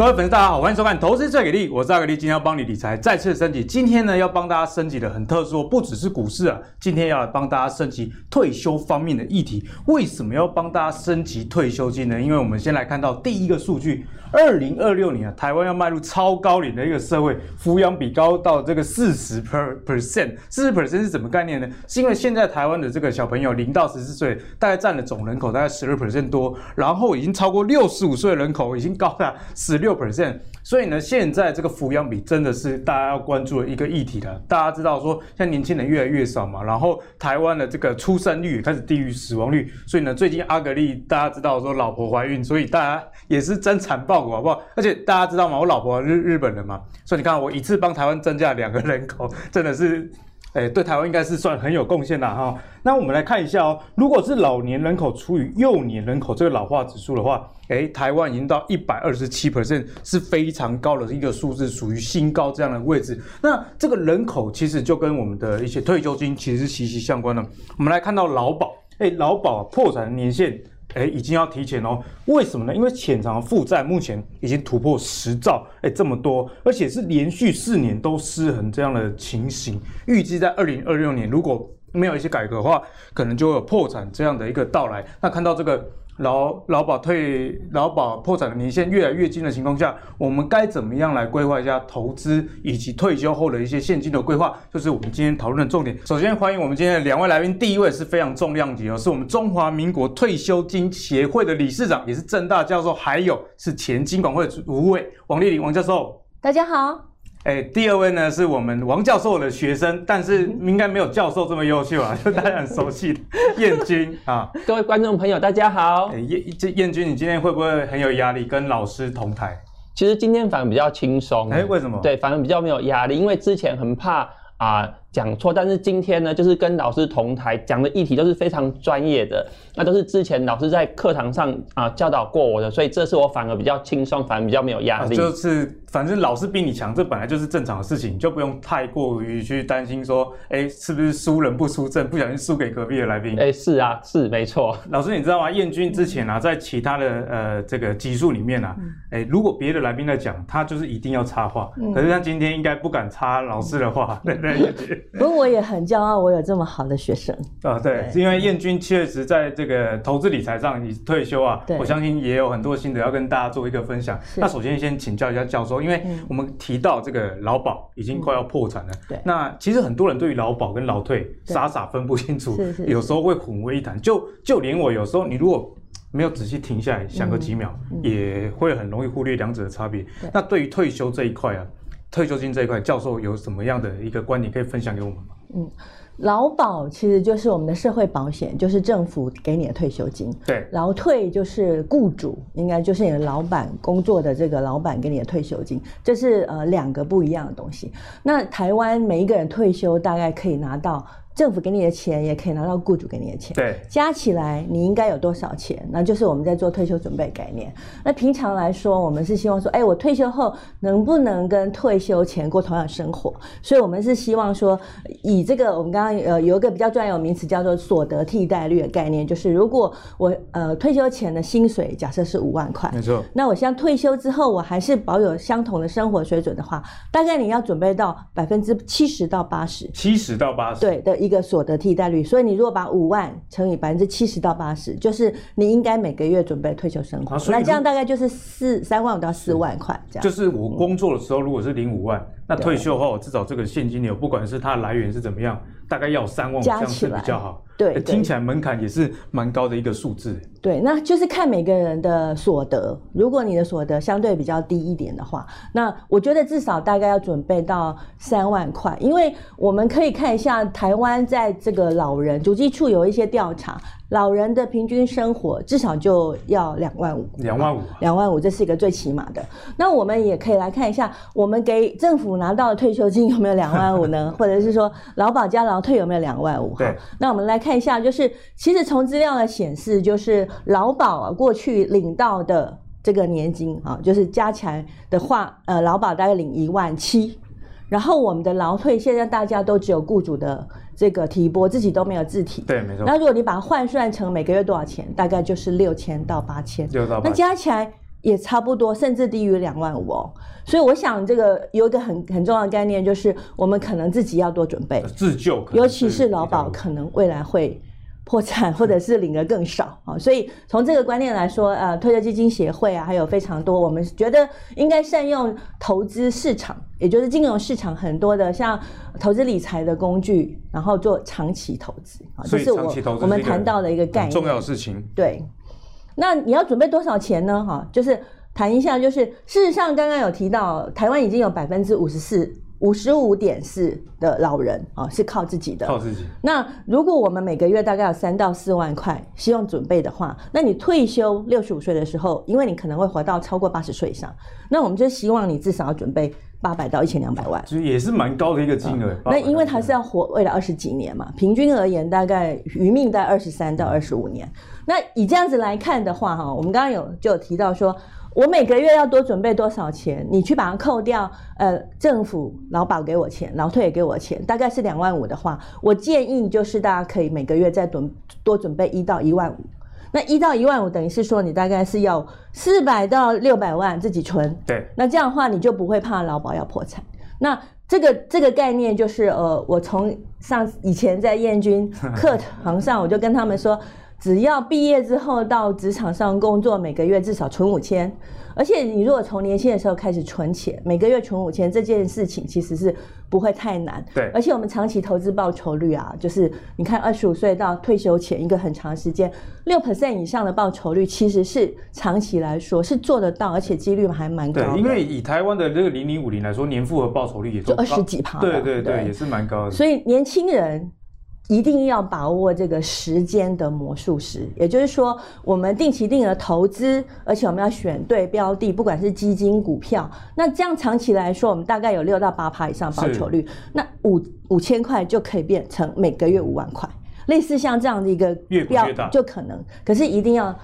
各位粉丝，大家好，欢迎收看《投资最给力》，我是阿格力，今天要帮你理财再次升级。今天呢，要帮大家升级的很特殊，不只是股市啊，今天要来帮大家升级退休方面的议题。为什么要帮大家升级退休金呢？因为我们先来看到第一个数据，二零二六年啊，台湾要迈入超高龄的一个社会，抚养比高到这个四十 per percent，四十 percent 是什么概念呢？是因为现在台湾的这个小朋友零到十四岁，大概占了总人口大概十二 percent 多，然后已经超过六十五岁人口已经高达十六。六 percent，所以呢，现在这个抚养比真的是大家要关注的一个议题了。大家知道说，现在年轻人越来越少嘛，然后台湾的这个出生率也开始低于死亡率，所以呢，最近阿格力大家知道说老婆怀孕，所以大家也是增产报国好不好？而且大家知道吗？我老婆日日本人嘛，所以你看我一次帮台湾增加两个人口，真的是。哎，对台湾应该是算很有贡献的哈。那我们来看一下哦，如果是老年人口除以幼年人口这个老化指数的话，哎，台湾已经到一百二十七 percent，是非常高的一个数字，属于新高这样的位置。那这个人口其实就跟我们的一些退休金其实是息息相关的。我们来看到劳保，哎，劳保破产年限。哎，已经要提前哦。为什么呢？因为潜藏负债目前已经突破十兆，哎，这么多，而且是连续四年都失衡这样的情形。预计在二零二六年，如果没有一些改革的话，可能就会有破产这样的一个到来。那看到这个。劳劳保退劳保破产的年限越来越近的情况下，我们该怎么样来规划一下投资以及退休后的一些现金的规划？就是我们今天讨论的重点。首先欢迎我们今天的两位来宾，第一位是非常重量级哦，是我们中华民国退休金协会的理事长，也是政大教授，还有是前金管会主委王丽玲王教授。大家好。哎，第二位呢是我们王教授的学生，但是应该没有教授这么优秀啊，就大家很熟悉的 燕君啊。各位观众朋友，大家好。哎，彦这燕君，你今天会不会很有压力？跟老师同台？其实今天反而比较轻松。哎，为什么？对，反而比较没有压力，因为之前很怕啊。呃讲错，但是今天呢，就是跟老师同台讲的议题都是非常专业的，那都是之前老师在课堂上啊、呃、教导过我的，所以这次我反而比较轻松，反而比较没有压力。啊、就是反正老师比你强，这本来就是正常的事情，就不用太过于去担心说，哎，是不是输人不输阵，不小心输给隔壁的来宾？哎，是啊，是没错。老师，你知道吗？彦君之前啊，在其他的呃这个集数里面啊，哎，如果别的来宾在讲，他就是一定要插话，嗯、可是他今天应该不敢插老师的话，对 对对。不过我也很骄傲，我有这么好的学生啊！对，是因为燕君确实在这个投资理财上，你退休啊，我相信也有很多心得要跟大家做一个分享。那首先先请教一下教授，因为我们提到这个劳保已经快要破产了，对，那其实很多人对于劳保跟劳退傻傻分不清楚，有时候会混为一谈。就就连我有时候，你如果没有仔细停下来想个几秒，也会很容易忽略两者的差别。那对于退休这一块啊。退休金这一块，教授有什么样的一个观点可以分享给我们吗？嗯，劳保其实就是我们的社会保险，就是政府给你的退休金。对，劳退就是雇主，应该就是你的老板工作的这个老板给你的退休金，这是呃两个不一样的东西。那台湾每一个人退休大概可以拿到。政府给你的钱也可以拿到雇主给你的钱，对，加起来你应该有多少钱？那就是我们在做退休准备概念。那平常来说，我们是希望说，哎，我退休后能不能跟退休前过同样生活？所以我们是希望说，以这个我们刚刚呃有一个比较专有名词叫做所得替代率的概念，就是如果我呃退休前的薪水假设是五万块，没错，那我像退休之后我还是保有相同的生活水准的话，大概你要准备到百分之七十到八十，七十到八十，对的一。个所得替代率，所以你如果把五万乘以百分之七十到八十，就是你应该每个月准备退休生活。啊、那这样大概就是四三万五到四万块这样。就是我工作的时候，如果是领五万，嗯、那退休后至少这个现金流，不管是它的来源是怎么样，大概要三万五，这样是比较好。对，听起来门槛也是蛮高的一个数字。对，那就是看每个人的所得。如果你的所得相对比较低一点的话，那我觉得至少大概要准备到三万块，因为我们可以看一下台湾在这个老人主计处有一些调查。老人的平均生活至少就要两万五，两万五，两万五，这是一个最起码的。那我们也可以来看一下，我们给政府拿到的退休金有没有两万五呢？或者是说劳保加劳退有没有两万五？对。那我们来看一下，就是其实从资料的显示，就是劳保啊过去领到的这个年金啊，就是加起来的话，呃，劳保大概领一万七，然后我们的劳退现在大家都只有雇主的。这个提拨自己都没有自提，对，没错。那如果你把它换算成每个月多少钱，大概就是六千到八千，六到八千。那加起来也差不多，甚至低于两万五哦。所以我想，这个有一个很很重要的概念，就是我们可能自己要多准备自救，尤其是劳保可能未来会破产，或者是领的更少啊。所以从这个观念来说，呃，退休基金协会啊，还有非常多，我们觉得应该善用投资市场，也就是金融市场很多的像投资理财的工具，然后做长期投资啊，这是我我们谈到的一个概念，重要的事情。对，那你要准备多少钱呢？哈，就是。谈一下，就是事实上，刚刚有提到，台湾已经有百分之五十四、五十五点四的老人啊是靠自己的。靠自己。那如果我们每个月大概有三到四万块，希望准备的话，那你退休六十五岁的时候，因为你可能会活到超过八十岁以上，那我们就希望你至少要准备八百到一千两百万，其实也是蛮高的一个金额。那因为他是要活未来二十几年嘛，平均而言大概余命在二十三到二十五年。那以这样子来看的话，哈，我们刚刚有就有提到说。我每个月要多准备多少钱？你去把它扣掉，呃，政府劳保给我钱，劳退也给我钱，大概是两万五的话，我建议就是大家可以每个月再准多准备一到一万五。那一到一万五等于是说你大概是要四百到六百万自己存。对。那这样的话你就不会怕劳保要破产。那这个这个概念就是呃，我从上以前在燕军课 堂上我就跟他们说。只要毕业之后到职场上工作，每个月至少存五千，而且你如果从年轻的时候开始存钱，每个月存五千，这件事情其实是不会太难。对，而且我们长期投资报酬率啊，就是你看二十五岁到退休前一个很长时间，六 percent 以上的报酬率，其实是长期来说是做得到，而且几率还蛮高的。对，因为以台湾的这个零零五零来说，年复合报酬率也就二十几趴。对对对，对，也是蛮高的。所以年轻人。一定要把握这个时间的魔术师，也就是说，我们定期定额投资，而且我们要选对标的，不管是基金、股票，那这样长期来说，我们大概有六到八趴以上报酬率，那五五千块就可以变成每个月五万块，类似像这样的一个标就可能，可是一定要。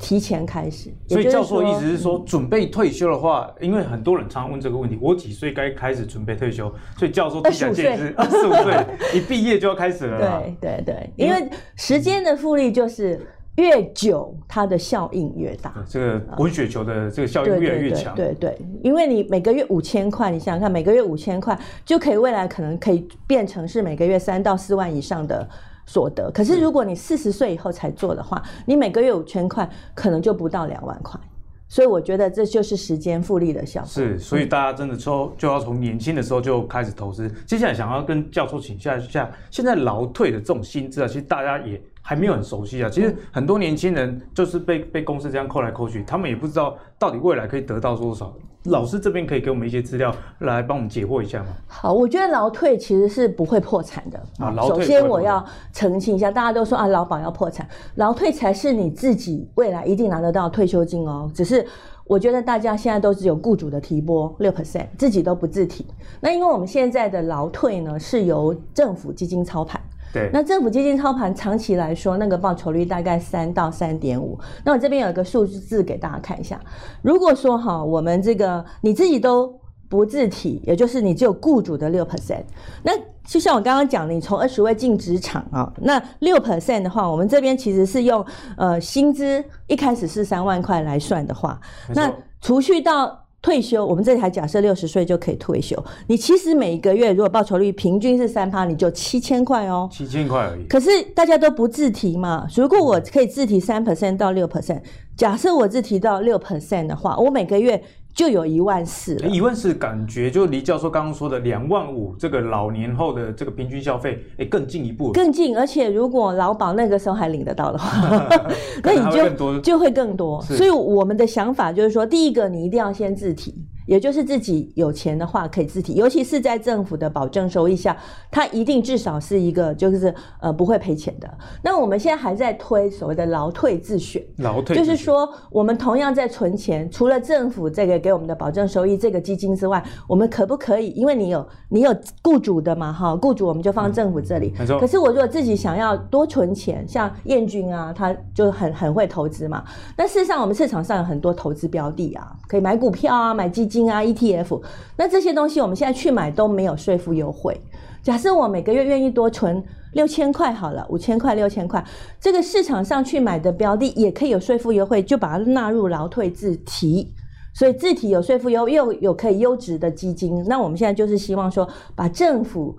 提前开始，所以教授的意思是说，准备退休的话，因为很多人常问这个问题，我几岁该开始准备退休？所以教授提前建议是 二十五岁，一毕业就要开始了。对对对，因为时间的复利就是越久，它的效应越大。这个滚雪球的这个效应越来越强。对对，因为你每个月五千块，你想想看，每个月五千块就可以未来可能可以变成是每个月三到四万以上的。所得，可是如果你四十岁以后才做的话，你每个月五千块，可能就不到两万块。所以我觉得这就是时间复利的效果。是，所以大家真的就就要从年轻的时候就开始投资。接下来想要跟教授请教一下，现在劳退的这种薪资啊，其实大家也还没有很熟悉啊。其实很多年轻人就是被被公司这样扣来扣去，他们也不知道到底未来可以得到多少。老师这边可以给我们一些资料来帮我们解惑一下吗？好，我觉得劳退其实是不会破产的啊。首先我要澄清一下，大家都说啊，劳保要破产，劳退才是你自己未来一定拿得到退休金哦。只是我觉得大家现在都只有雇主的提拨六 percent，自己都不自提。那因为我们现在的劳退呢是由政府基金操盘。对，那政府基金操盘长期来说，那个报酬率大概三到三点五。那我这边有一个数字给大家看一下。如果说哈，我们这个你自己都不自提，也就是你只有雇主的六 percent，那就像我刚刚讲的，你从二十位进职场啊，那六 percent 的话，我们这边其实是用呃薪资一开始是三万块来算的话，那除去到。退休，我们这里还假设六十岁就可以退休。你其实每一个月如果报酬率平均是三趴，你就七千块哦。七千块而已。可是大家都不自提嘛？如果我可以自提三 percent 到六 percent，假设我自提到六 percent 的话，我每个月。就有一万四了，一万四感觉就离教授刚刚说的两万五这个老年后的这个平均消费哎更进一步，更近。而且如果劳保那个时候还领得到的话，那你就就会更多。所以我们的想法就是说，第一个你一定要先自提。也就是自己有钱的话可以自提，尤其是在政府的保证收益下，它一定至少是一个就是呃不会赔钱的。那我们现在还在推所谓的劳退自选，劳退就是说我们同样在存钱，除了政府这个给我们的保证收益这个基金之外，我们可不可以？因为你有你有雇主的嘛哈，雇主我们就放政府这里。可是我如果自己想要多存钱，像燕军啊，他就很很会投资嘛。那事实上我们市场上有很多投资标的啊，可以买股票啊，买基金。金啊，ETF，那这些东西我们现在去买都没有税负优惠。假设我每个月愿意多存六千块好了，五千块、六千块，这个市场上去买的标的也可以有税负优惠，就把它纳入劳退自提。所以自提有税负优，又有可以优质的基金。那我们现在就是希望说，把政府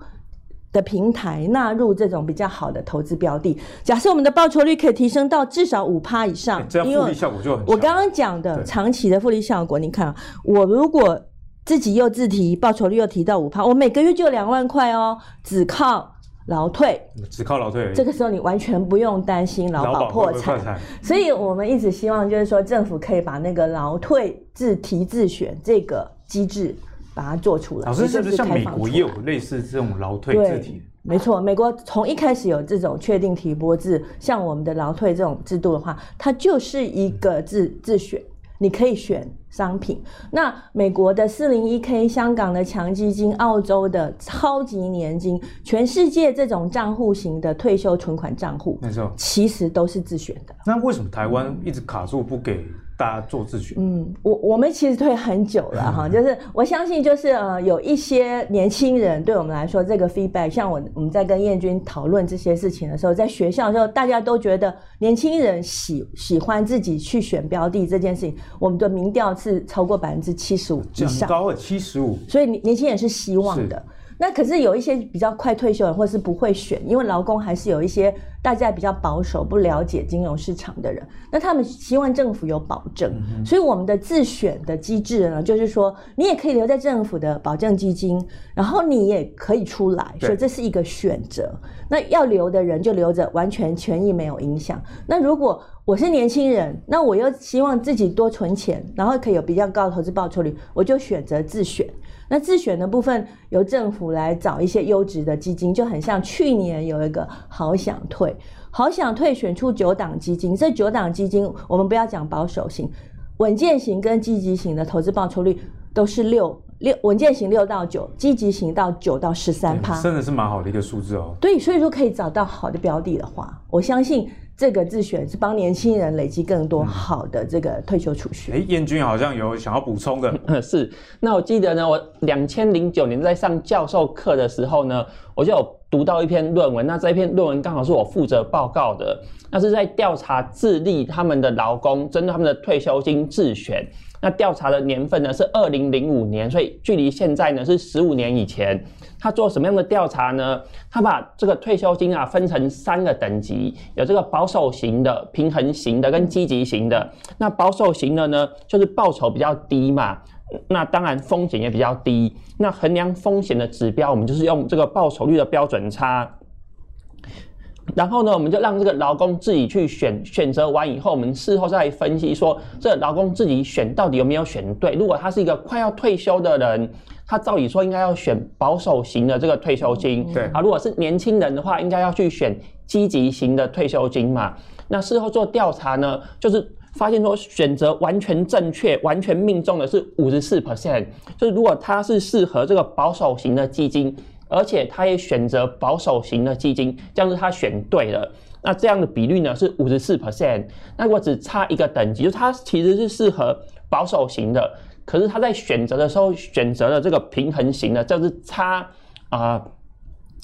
的平台纳入这种比较好的投资标的。假设我们的报酬率可以提升到至少五趴以上，这样复利效果就很。我刚刚讲的长期的复利效果，你看，我如果自己又自提，报酬率又提到五趴，我每个月就两万块哦，只靠。劳退，只靠劳退，这个时候你完全不用担心劳保破产，所以我们一直希望就是说政府可以把那个劳退自提自选这个机制把它做出来。老师是不是像美国也有类似这种劳退字体？没错，美国从一开始有这种确定提拨制，像我们的劳退这种制度的话，它就是一个自自选。你可以选商品，那美国的四零一 K、香港的强基金、澳洲的超级年金，全世界这种账户型的退休存款账户，没错，其实都是自选的。那为什么台湾一直卡住不给？大家做自选，嗯，我我们其实推很久了哈，就是我相信，就是呃，有一些年轻人对我们来说，这个 feedback，像我我们在跟燕君讨论这些事情的时候，在学校的时候，大家都觉得年轻人喜喜欢自己去选标的这件事情，我们的民调是超过百分之七十五以上，高了七十五，所以年轻人是希望的。那可是有一些比较快退休的人，或是不会选，因为劳工还是有一些大家比较保守、不了解金融市场的人，那他们希望政府有保证，所以我们的自选的机制呢，就是说你也可以留在政府的保证基金，然后你也可以出来，所以这是一个选择。那要留的人就留着，完全权益没有影响。那如果我是年轻人，那我又希望自己多存钱，然后可以有比较高的投资报酬率，我就选择自选。那自选的部分由政府来找一些优质的基金，就很像去年有一个好想退，好想退选出九档基金，这九档基金我们不要讲保守型、稳健型跟积极型的投资报酬率都是六六，稳健型六到九，积极型到九到十三趴，真的是蛮好的一个数字哦。对，所以说可以找到好的标的的话，我相信。这个自选是帮年轻人累积更多好的这个退休储蓄。哎、嗯，彦君好像有想要补充的。是，那我记得呢，我两千零九年在上教授课的时候呢，我就有读到一篇论文。那这一篇论文刚好是我负责报告的，那是在调查智利他们的劳工针对他们的退休金自选。那调查的年份呢是二零零五年，所以距离现在呢是十五年以前。他做什么样的调查呢？他把这个退休金啊分成三个等级，有这个保守型的、平衡型的跟积极型的。那保守型的呢，就是报酬比较低嘛，那当然风险也比较低。那衡量风险的指标，我们就是用这个报酬率的标准差。然后呢，我们就让这个劳工自己去选，选择完以后，我们事后再分析说，这劳工自己选到底有没有选对。如果他是一个快要退休的人，他照理说应该要选保守型的这个退休金。对啊，如果是年轻人的话，应该要去选积极型的退休金嘛。那事后做调查呢，就是发现说选择完全正确、完全命中的是五十四 percent。就是如果他是适合这个保守型的基金。而且他也选择保守型的基金，这样子他选对了。那这样的比率呢是五十四 percent。那如果只差一个等级，就是他其实是适合保守型的，可是他在选择的时候选择了这个平衡型的，就是差啊。呃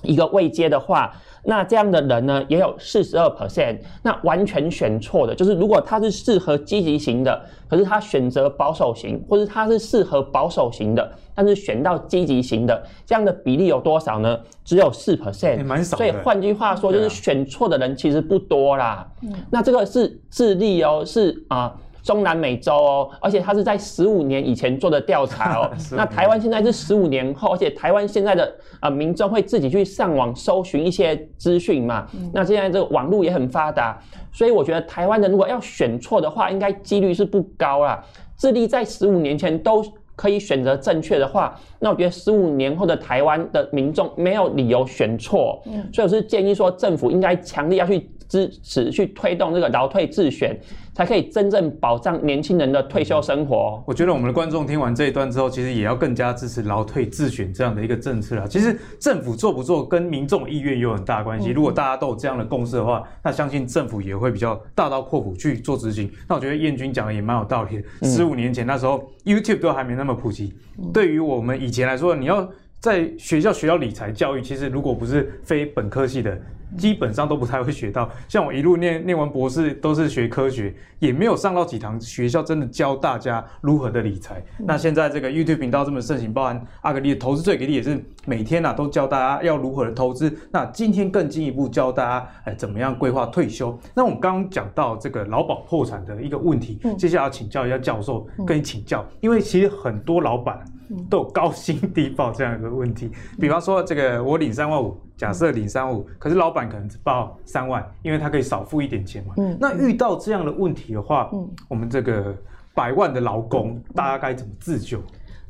一个位阶的话，那这样的人呢也有四十二 percent。那完全选错的，就是如果他是适合积极型的，可是他选择保守型，或者他是适合保守型的，但是选到积极型的，这样的比例有多少呢？只有四 percent，蛮少。所以换句话说，就是选错的人其实不多啦。嗯，那这个是智力哦，是啊。呃中南美洲哦，而且他是在十五年以前做的调查哦。那台湾现在是十五年后，而且台湾现在的啊、呃、民众会自己去上网搜寻一些资讯嘛。那现在这个网络也很发达，所以我觉得台湾人如果要选错的话，应该几率是不高啦。智利在十五年前都可以选择正确的话，那我觉得十五年后的台湾的民众没有理由选错。嗯所以我是建议说，政府应该强力要去。支持去推动这个劳退自选，才可以真正保障年轻人的退休生活。我觉得我们的观众听完这一段之后，其实也要更加支持劳退自选这样的一个政策了。其实政府做不做跟民众意愿有很大关系。如果大家都有这样的共识的话，那相信政府也会比较大刀阔斧去做执行。那我觉得燕君讲的也蛮有道理的。十五年前那时候 YouTube 都还没那么普及，对于我们以前来说，你要。在学校学到理财教育，其实如果不是非本科系的。基本上都不太会学到，像我一路念念完博士都是学科学，也没有上到几堂学校真的教大家如何的理财。嗯、那现在这个 YouTube 频道这么盛行，包含阿格力的投资最给力也是每天呐、啊、都教大家要如何的投资。那今天更进一步教大家哎怎么样规划退休。那我们刚刚讲到这个劳保破产的一个问题，嗯、接下来要请教一下教授，跟你请教，因为其实很多老板都有高薪低报这样一个问题，比方说这个我领三万五。假设零三五，可是老板可能只报三万，因为他可以少付一点钱嘛。嗯，那遇到这样的问题的话，嗯，我们这个百万的劳工，嗯、大家该怎么自救？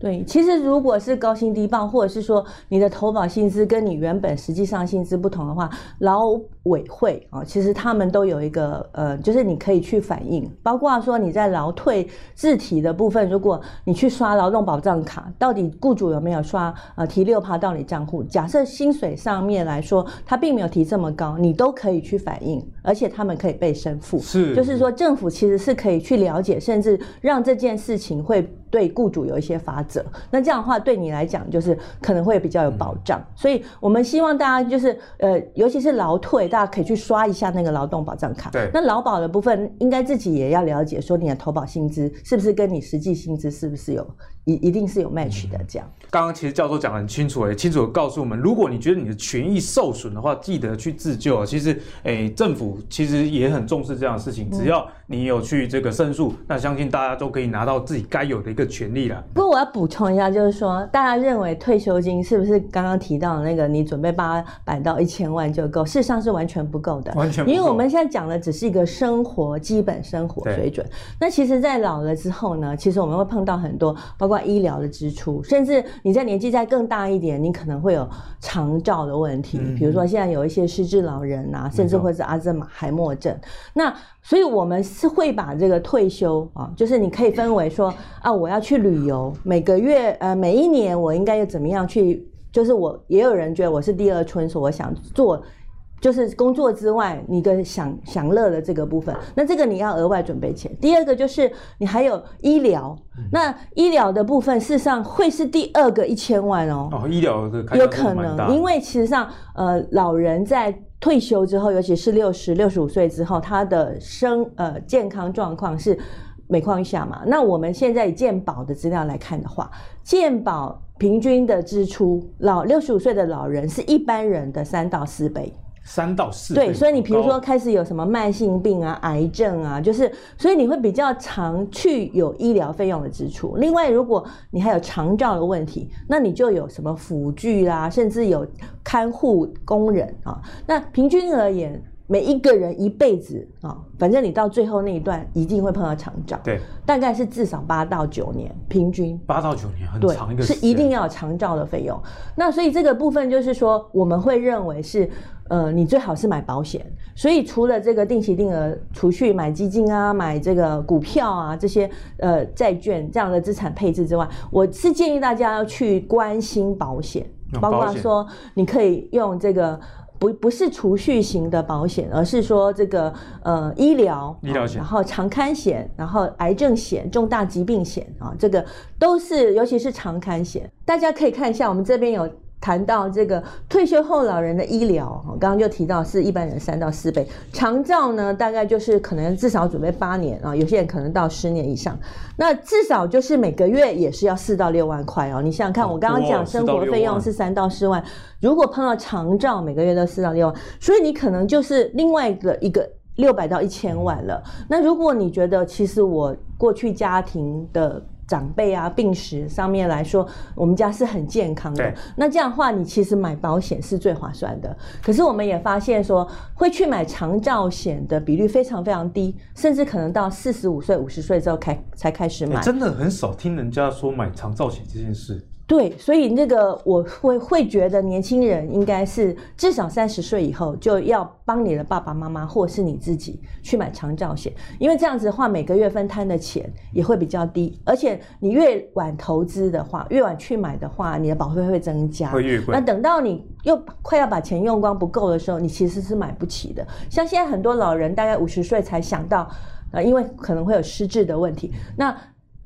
对，其实如果是高薪低报，或者是说你的投保薪资跟你原本实际上薪资不同的话，劳委会啊，其实他们都有一个呃，就是你可以去反映，包括说你在劳退自提的部分，如果你去刷劳动保障卡，到底雇主有没有刷呃提六趴到你账户？假设薪水上面来说，他并没有提这么高，你都可以去反映，而且他们可以被申付。是，就是说政府其实是可以去了解，甚至让这件事情会对雇主有一些法则。那这样的话，对你来讲就是可能会比较有保障。嗯、所以我们希望大家就是呃，尤其是劳退，大家可以去刷一下那个劳动保障卡。对。那劳保的部分，应该自己也要了解，说你的投保薪资是不是跟你实际薪资是不是有一一定是有 match 的这样。刚刚其实教授讲得很清楚，也清楚的告诉我们，如果你觉得你的权益受损的话，记得去自救。其实，诶，政府其实也很重视这样的事情，只要你有去这个申诉，那相信大家都可以拿到自己该有的一个权利了。不过我要补充一下，就是说，大家认为退休金是不是刚刚提到的那个，你准备八百到一千万就够？事实上是完全不够的，完全不够。因为我们现在讲的只是一个生活基本生活水准。那其实，在老了之后呢，其实我们会碰到很多，包括医疗的支出，甚至你在年纪再更大一点，你可能会有长照的问题，嗯、比如说现在有一些失智老人啊，甚至或是阿兹海默症。那所以我们是会把这个退休啊，就是你可以分为说啊，我要去旅游，每个月呃每一年我应该要怎么样去，就是我也有人觉得我是第二春，所以我想做。就是工作之外，你的享享乐的这个部分，那这个你要额外准备钱。第二个就是你还有医疗，嗯、那医疗的部分事实上会是第二个一千万哦。哦，医疗的有可能，因为其实上呃，老人在退休之后，尤其是六十六十五岁之后，他的生呃健康状况是每况愈下嘛。那我们现在以健保的资料来看的话，健保平均的支出，老六十五岁的老人是一般人的三到四倍。三到四对，所以你比如说开始有什么慢性病啊、癌症啊，就是所以你会比较常去有医疗费用的支出。另外，如果你还有长照的问题，那你就有什么辅具啦，甚至有看护工人啊。那平均而言，每一个人一辈子啊，反正你到最后那一段一定会碰到长照，对，大概是至少八到九年，平均八到九年很长一个，是一定要有长照的费用。那所以这个部分就是说，我们会认为是。呃，你最好是买保险，所以除了这个定期定额储蓄、买基金啊、买这个股票啊这些呃债券这样的资产配置之外，我是建议大家要去关心保险，包括说你可以用这个不不是储蓄型的保险，而是说这个呃医疗医疗险，然后长刊险，然后癌症险、重大疾病险啊，这个都是尤其是长刊险，大家可以看一下，我们这边有。谈到这个退休后老人的医疗，我刚刚就提到是一般人三到四倍，长照呢大概就是可能至少准备八年啊，有些人可能到十年以上，那至少就是每个月也是要四到六万块哦。你想想看，我刚刚讲生活费用是三到四万，如果碰到长照，每个月都四到六万，所以你可能就是另外一个一个六百到一千万了。那如果你觉得其实我过去家庭的。长辈啊，病史上面来说，我们家是很健康的。那这样的话，你其实买保险是最划算的。可是我们也发现说，会去买长照险的比率非常非常低，甚至可能到四十五岁、五十岁之后开才开始买。欸，真的很少听人家说买长照险这件事。对，所以那个我会会觉得年轻人应该是至少三十岁以后就要帮你的爸爸妈妈或是你自己去买长照险，因为这样子的话每个月分摊的钱也会比较低，而且你越晚投资的话，越晚去买的话，你的保费会增加，会越贵。那等到你又快要把钱用光不够的时候，你其实是买不起的。像现在很多老人大概五十岁才想到，呃，因为可能会有失智的问题，那。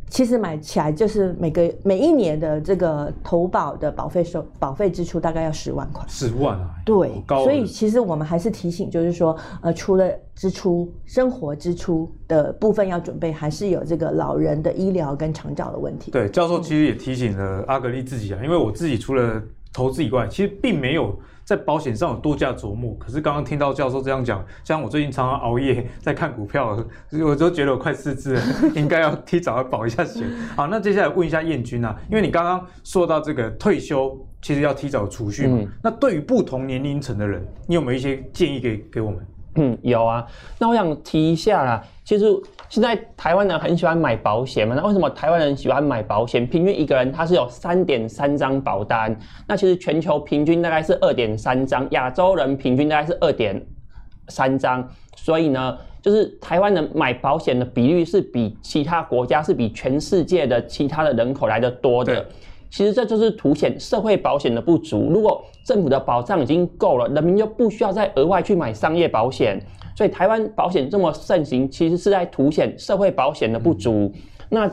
其实买起来就是每个每一年的这个投保的保费收保费支出大概要十万块，十万啊，对，所以其实我们还是提醒，就是说，呃，除了支出生活支出的部分要准备，还是有这个老人的医疗跟长照的问题。对，教授其实也提醒了阿格丽自己啊，因为我自己除了投资以外，其实并没有。在保险上有多加琢磨，可是刚刚听到教授这样讲，像我最近常常熬夜在看股票，我都觉得我快失智了，应该要提早保一下险。好，那接下来问一下燕君啊，因为你刚刚说到这个退休，其实要提早储蓄嘛，嗯、那对于不同年龄层的人，你有没有一些建议给给我们？嗯，有啊。那我想提一下啦，其实现在台湾人很喜欢买保险嘛。那为什么台湾人喜欢买保险？平均一个人他是有三点三张保单。那其实全球平均大概是二点三张，亚洲人平均大概是二点三张。所以呢，就是台湾人买保险的比率是比其他国家是比全世界的其他的人口来的多的。其实这就是凸显社会保险的不足。如果政府的保障已经够了，人民就不需要再额外去买商业保险。所以台湾保险这么盛行，其实是在凸显社会保险的不足。那。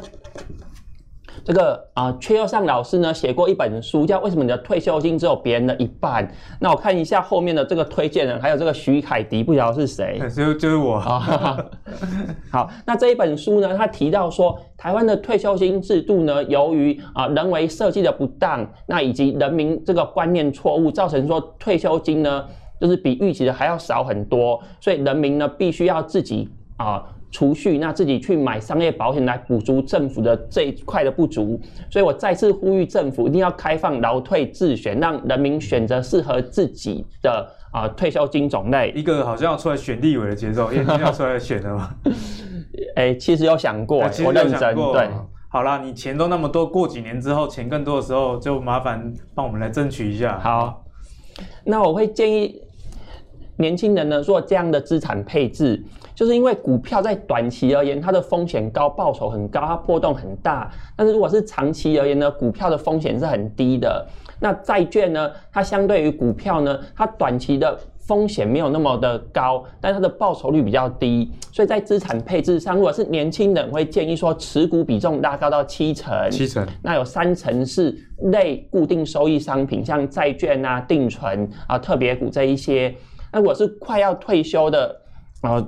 这个啊，阙又上老师呢写过一本书，叫《为什么你的退休金只有别人的一半》。那我看一下后面的这个推荐人，还有这个徐凯迪，不知道是谁？就就是我。好，那这一本书呢，他提到说，台湾的退休金制度呢，由于啊人为设计的不当，那以及人民这个观念错误，造成说退休金呢，就是比预期的还要少很多，所以人民呢必须要自己啊。储蓄，那自己去买商业保险来补足政府的这一块的不足，所以我再次呼吁政府一定要开放劳退自选，让人民选择适合自己的啊、呃、退休金种类。一个好像要出来选立委的节奏，因为要出来选的嘛。哎、欸，其实有想过，欸、我认真对。好啦，你钱都那么多，过几年之后钱更多的时候，就麻烦帮我们来争取一下。好，那我会建议年轻人呢做这样的资产配置。就是因为股票在短期而言，它的风险高，报酬很高，它波动很大。但是如果是长期而言呢，股票的风险是很低的。那债券呢，它相对于股票呢，它短期的风险没有那么的高，但它的报酬率比较低。所以在资产配置上，如果是年轻人，会建议说持股比重拉高到七成。七成。那有三成是类固定收益商品，像债券啊、定存啊、特别股这一些。那我是快要退休的，然后。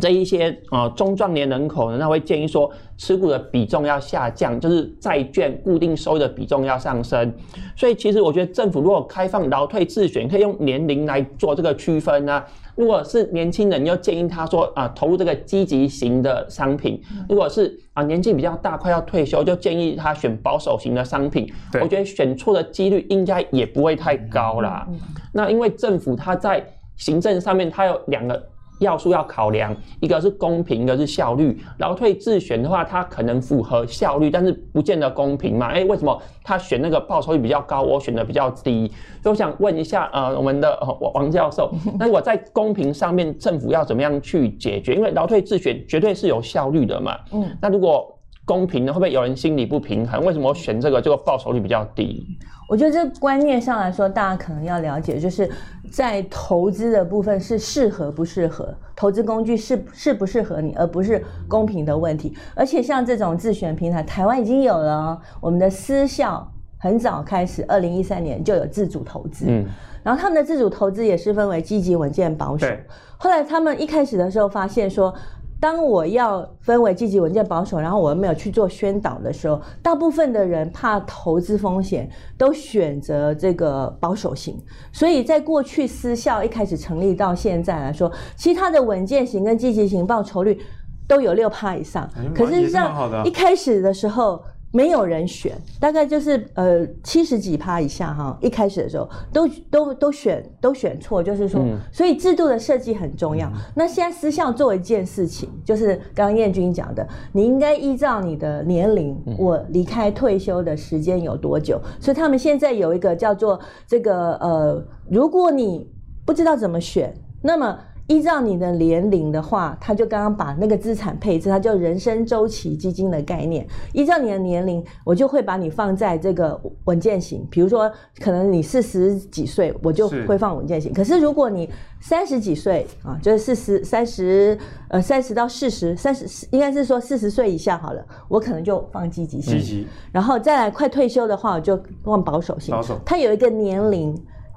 这一些呃中壮年人口呢，他会建议说持股的比重要下降，就是债券固定收益的比重要上升。所以其实我觉得政府如果开放劳退自选，可以用年龄来做这个区分啊。如果是年轻人，又建议他说啊、呃、投入这个积极型的商品；如果是啊、呃、年纪比较大快要退休，就建议他选保守型的商品。我觉得选错的几率应该也不会太高啦。那因为政府它在行政上面它有两个。要素要考量，一个是公平，一个是效率。劳退自选的话，它可能符合效率，但是不见得公平嘛。哎、欸，为什么他选那个报酬率比较高，我选的比较低？所以我想问一下，呃，我们的王教授，那我在公平上面，政府要怎么样去解决？因为劳退自选绝对是有效率的嘛。嗯，那如果公平呢，会不会有人心里不平衡？为什么我选这个，这个报酬率比较低？我觉得这观念上来说，大家可能要了解，就是在投资的部分是适合不适合，投资工具适适不适合你，而不是公平的问题。而且像这种自选平台，台湾已经有了，我们的私校很早开始，二零一三年就有自主投资，嗯，然后他们的自主投资也是分为积极、稳健、保守。对后来他们一开始的时候发现说。当我要分为积极、稳健、保守，然后我又没有去做宣导的时候，大部分的人怕投资风险，都选择这个保守型。所以在过去私校一开始成立到现在来说，其他的稳健型跟积极型报酬率都有六趴以上。可是像一开始的时候。没有人选，大概就是呃七十几趴以下哈。一开始的时候都都都选都选错，就是说，嗯、所以制度的设计很重要。嗯、那现在私校做一件事情，就是刚刚燕君讲的，你应该依照你的年龄，我离开退休的时间有多久。嗯、所以他们现在有一个叫做这个呃，如果你不知道怎么选，那么。依照你的年龄的话，他就刚刚把那个资产配置，它叫人生周期基金的概念。依照你的年龄，我就会把你放在这个稳健型。比如说，可能你四十几岁，我就会放稳健型。可是如果你三十几岁啊，就是四十三十呃三十到四十，三十应该是说四十岁以下好了，我可能就放积极型。积极。然后再来快退休的话，我就放保守型。保守。它有一个年龄。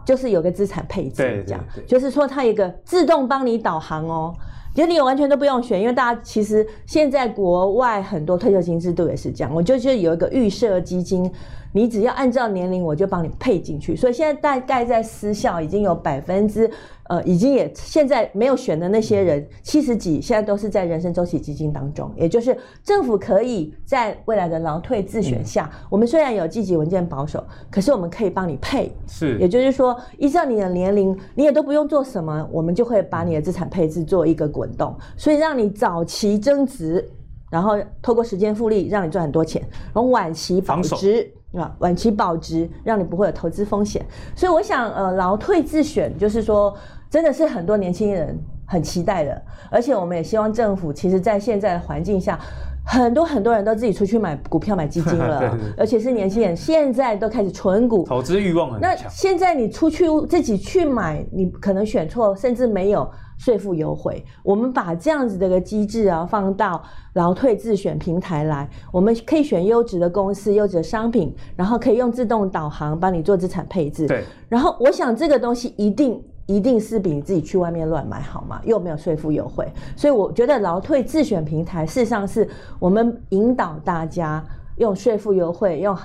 就是有个资产配置，这样，就是说它有一个自动帮你导航哦，就你完全都不用选，因为大家其实现在国外很多退休金制度也是这样，我就觉得有一个预设基金。你只要按照年龄，我就帮你配进去。所以现在大概在私校已经有百分之，呃，已经也现在没有选的那些人七十几，现在都是在人生周期基金当中。也就是政府可以在未来的劳退自选下，嗯、我们虽然有积极文件保守，可是我们可以帮你配。是，也就是说，依照你的年龄，你也都不用做什么，我们就会把你的资产配置做一个滚动，所以让你早期增值，然后透过时间复利让你赚很多钱，然后晚期保值。啊，晚期保值，让你不会有投资风险。所以我想，呃，劳退自选就是说，真的是很多年轻人很期待的。而且我们也希望政府，其实在现在的环境下，很多很多人都自己出去买股票、买基金了，对对对，而且是年轻人，现在都开始存股，投资欲望很强。那现在你出去自己去买，你可能选错，甚至没有。税负优惠，我们把这样子的一个机制啊放到劳退自选平台来，我们可以选优质的公司、优质的商品，然后可以用自动导航帮你做资产配置。对，然后我想这个东西一定一定是比你自己去外面乱买好嘛，又没有税负优惠，所以我觉得劳退自选平台事实上是我们引导大家用税负优惠、用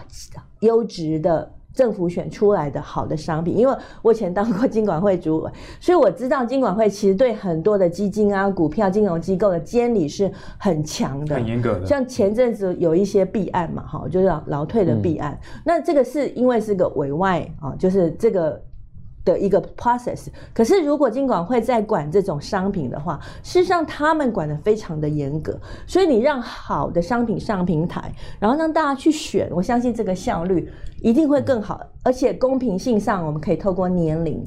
优质的。政府选出来的好的商品，因为我以前当过金管会主委，所以我知道金管会其实对很多的基金啊、股票、金融机构的监理是很强的、很严格的。像前阵子有一些弊案嘛，哈，就是劳退的弊案，嗯、那这个是因为是个委外啊，就是这个。的一个 process，可是如果金管会在管这种商品的话，事实上他们管得非常的严格，所以你让好的商品上平台，然后让大家去选，我相信这个效率一定会更好，而且公平性上，我们可以透过年龄。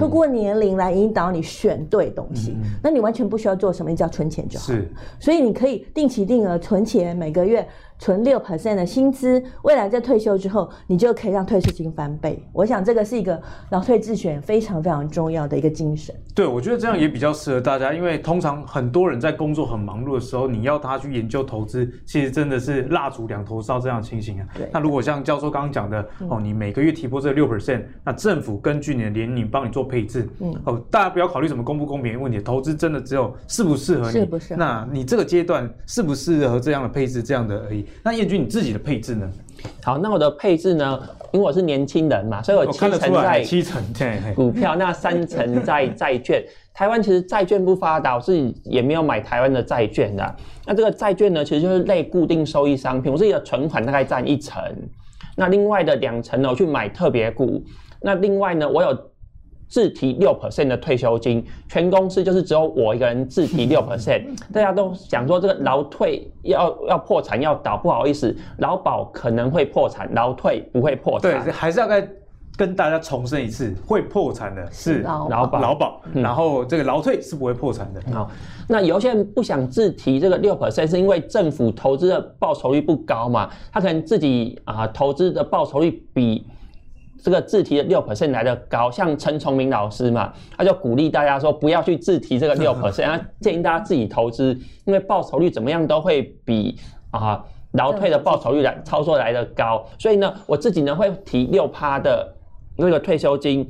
透过年龄来引导你选对东西，嗯，那你完全不需要做什么，你只要存钱就好。是，所以你可以定期定额存钱，每个月存六 percent 的薪资，未来在退休之后，你就可以让退休金翻倍。我想这个是一个老退自选非常非常重要的一个精神。对，我觉得这样也比较适合大家，因为通常很多人在工作很忙碌的时候，你要他去研究投资，其实真的是蜡烛两头烧这样的情形啊。对。那如果像教授刚刚讲的，哦，你每个月提拨这六 percent，那政府根据你的年龄帮你。做配置，嗯，哦，大家不要考虑什么公不公平的问题，投资真的只有适不适合你，适不适合？那你这个阶段适不适合这样的配置，这样的而已。那彦君你自己的配置呢？好，那我的配置呢？因为我是年轻人嘛，所以我七成在七成在股票，那三成在债券。台湾其实债券不发达，我自己也没有买台湾的债券的。那这个债券呢，其实就是类固定收益商品，我自己的存款大概占一成，那另外的两成呢，我去买特别股。那另外呢，我有。自提六 percent 的退休金，全公司就是只有我一个人自提六 percent。大家都想说这个劳退要要破产要倒，不好意思，劳保可能会破产，劳退不会破产。对，还是要再跟大家重申一次，会破产的是劳保，劳保，然后这个劳退是不会破产的。好，那有些人不想自提这个六 percent，是因为政府投资的报酬率不高嘛？他可能自己啊投资的报酬率比。这个自提的六 percent 来的高，像陈崇明老师嘛，他就鼓励大家说不要去自提这个六 percent，他建议大家自己投资，因为报酬率怎么样都会比啊劳退的报酬率来操作来的高，所以呢，我自己呢会提六趴的那个退休金，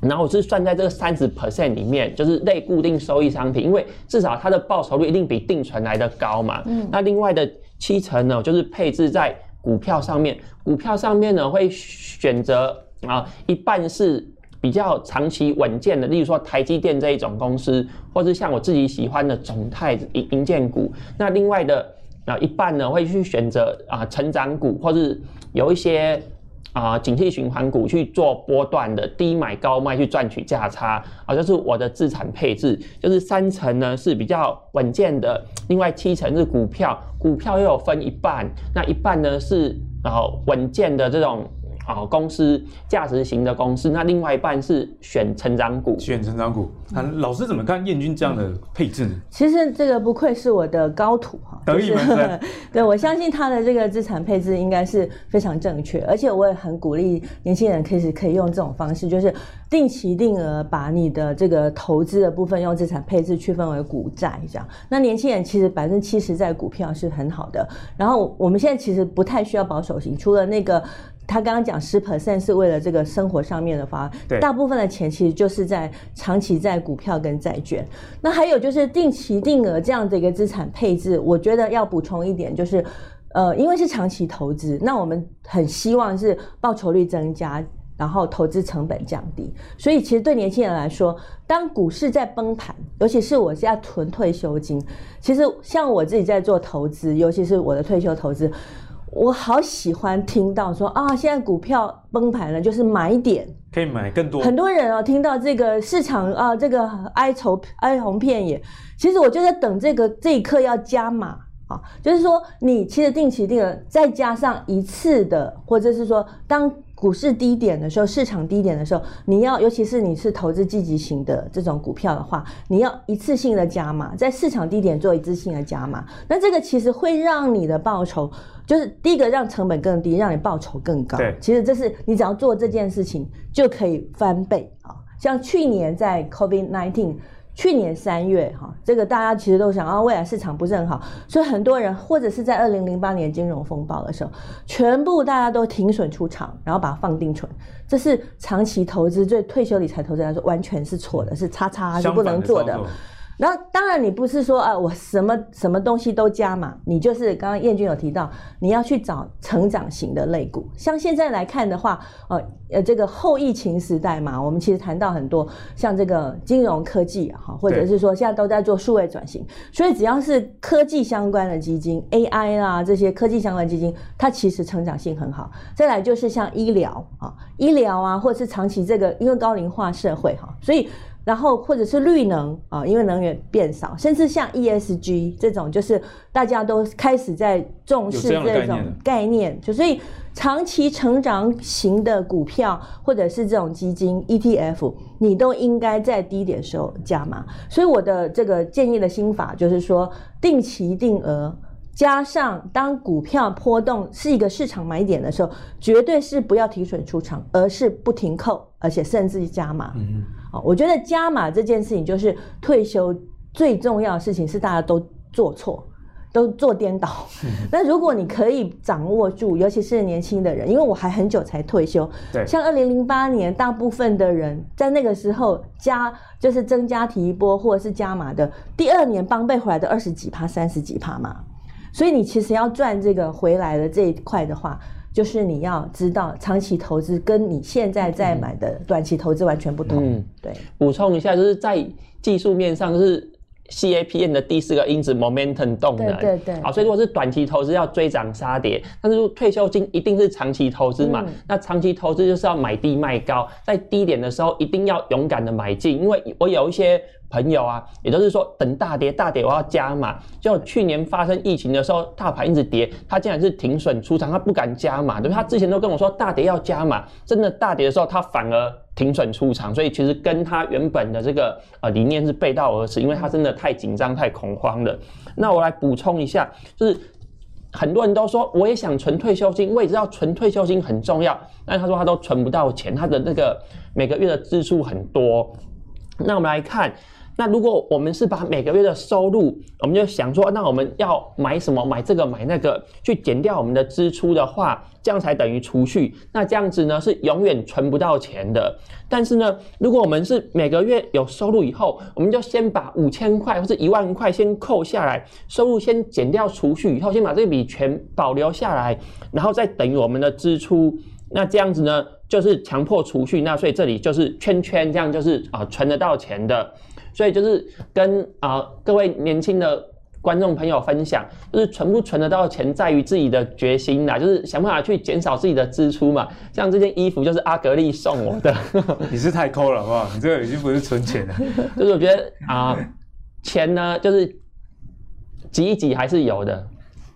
然后我是算在这个三十 percent 里面，就是类固定收益商品，因为至少它的报酬率一定比定存来的高嘛。嗯，那另外的七成呢，就是配置在。股票上面，股票上面呢会选择啊，一半是比较长期稳健的，例如说台积电这一种公司，或是像我自己喜欢的总泰营营建股。那另外的啊一半呢会去选择啊成长股，或是有一些啊警惕循环股去做波段的低买高卖去赚取价差啊，这是我的资产配置，就是三成呢是比较稳健的，另外七成是股票。股票又有分一半，那一半呢是然后稳健的这种啊啊公司价值型的公司，那另外一半是选成长股。选成长股，啊，老师怎么看燕君这样的配置呢？其实这个不愧是我的高徒哈，得意门生。对，我相信他的这个资产配置应该是非常正确，而且我也很鼓励年轻人可以可以用这种方式，就是定期定额把你的这个投资的部分用资产配置区分为股债这样。那年轻人其实百分之七十在股票是很好的，然后我们现在其实不太需要保守型，除了那个。他刚刚讲十 percent 是为了这个生活上面的花，大部分的钱其实就是在长期在股票跟债券。那还有就是定期定额这样的一个资产配置，我觉得要补充一点，就是呃，因为是长期投资，那我们很希望是报酬率增加，然后投资成本降低。所以其实对年轻人来说，当股市在崩盘，尤其是我现在存退休金，其实像我自己在做投资，尤其是我的退休投资。我好喜欢听到说啊，现在股票崩盘了，就是买点可以买更多。很多人啊，听到这个市场啊，这个哀愁哀鸿遍野，其实我就在等这个这一刻要加码啊，就是说你其实定期定额，再加上一次的，或者是说当。股市低点的时候，市场低点的时候，你要，尤其是你是投资积极型的这种股票的话，你要一次性的加码，在市场低点做一次性的加码，那这个其实会让你的报酬，就是第一个让成本更低，让你报酬更高。对，其实这是你只要做这件事情就可以翻倍啊！像去年在 COVID-19。去年三月，哈，这个大家其实都想啊，未来市场不是很好，所以很多人或者是在二零零八年金融风暴的时候，全部大家都停损出场，然后把它放定存，这是长期投资对退休理财投资来说完全是错的，是叉叉是不能做的。然后，当然你不是说啊，我什么什么东西都加嘛，你就是刚刚彦君有提到，你要去找成长型的类股。像现在来看的话，呃呃，这个后疫情时代嘛，我们其实谈到很多，像这个金融科技哈，或者是说现在都在做数位转型，所以只要是科技相关的基金，AI 啊这些科技相关基金，它其实成长性很好。再来就是像医疗啊，医疗啊，或者是长期这个因为高龄化社会哈，所以。然后或者是绿能啊，因为能源变少，甚至像 ESG 这种，就是大家都开始在重视这种概念，就所以长期成长型的股票或者是这种基金 ETF，你都应该在低点时候加码。所以我的这个建议的心法就是说，定期定额加上当股票波动是一个市场买点的时候，绝对是不要提损出场，而是不停扣，而且甚至加码。嗯我觉得加码这件事情就是退休最重要的事情，是大家都做错，都做颠倒。那如果你可以掌握住，尤其是年轻的人，因为我还很久才退休，对，像二零零八年，大部分的人在那个时候加就是增加提拨或者是加码的，第二年帮背回来的二十几趴、三十几趴嘛。所以你其实要赚这个回来的这一块的话。就是你要知道，长期投资跟你现在在买的短期投资完全不同。嗯，对。补充一下，就是在技术面上，就是 CAPM 的第四个因子 momentum 动能。对对对。好，所以如果是短期投资要追涨杀跌，但是退休金一定是长期投资嘛？嗯、那长期投资就是要买低卖高，在低点的时候一定要勇敢的买进，因为我有一些。朋友啊，也就是说，等大跌大跌，我要加码。就去年发生疫情的时候，大盘一直跌，他竟然是停损出场，他不敢加码，对？他之前都跟我说大跌要加码，真的大跌的时候，他反而停损出场，所以其实跟他原本的这个呃理念是背道而驰，因为他真的太紧张、太恐慌了。那我来补充一下，就是很多人都说我也想存退休金，我也知道存退休金很重要，但他说他都存不到钱，他的那个每个月的支出很多。那我们来看。那如果我们是把每个月的收入，我们就想说，那我们要买什么？买这个买那个，去减掉我们的支出的话，这样才等于储蓄。那这样子呢，是永远存不到钱的。但是呢，如果我们是每个月有收入以后，我们就先把五千块或者一万块先扣下来，收入先减掉储蓄以后，先把这笔钱保留下来，然后再等于我们的支出。那这样子呢，就是强迫储蓄。那所以这里就是圈圈，这样就是啊，存得到钱的。所以就是跟啊、呃、各位年轻的观众朋友分享，就是存不存得到钱，在于自己的决心啦，就是想办法去减少自己的支出嘛。像这件衣服就是阿格力送我的，你是太抠了好不好？你这个已经不是存钱了，就是我觉得啊、呃，钱呢就是挤一挤还是有的。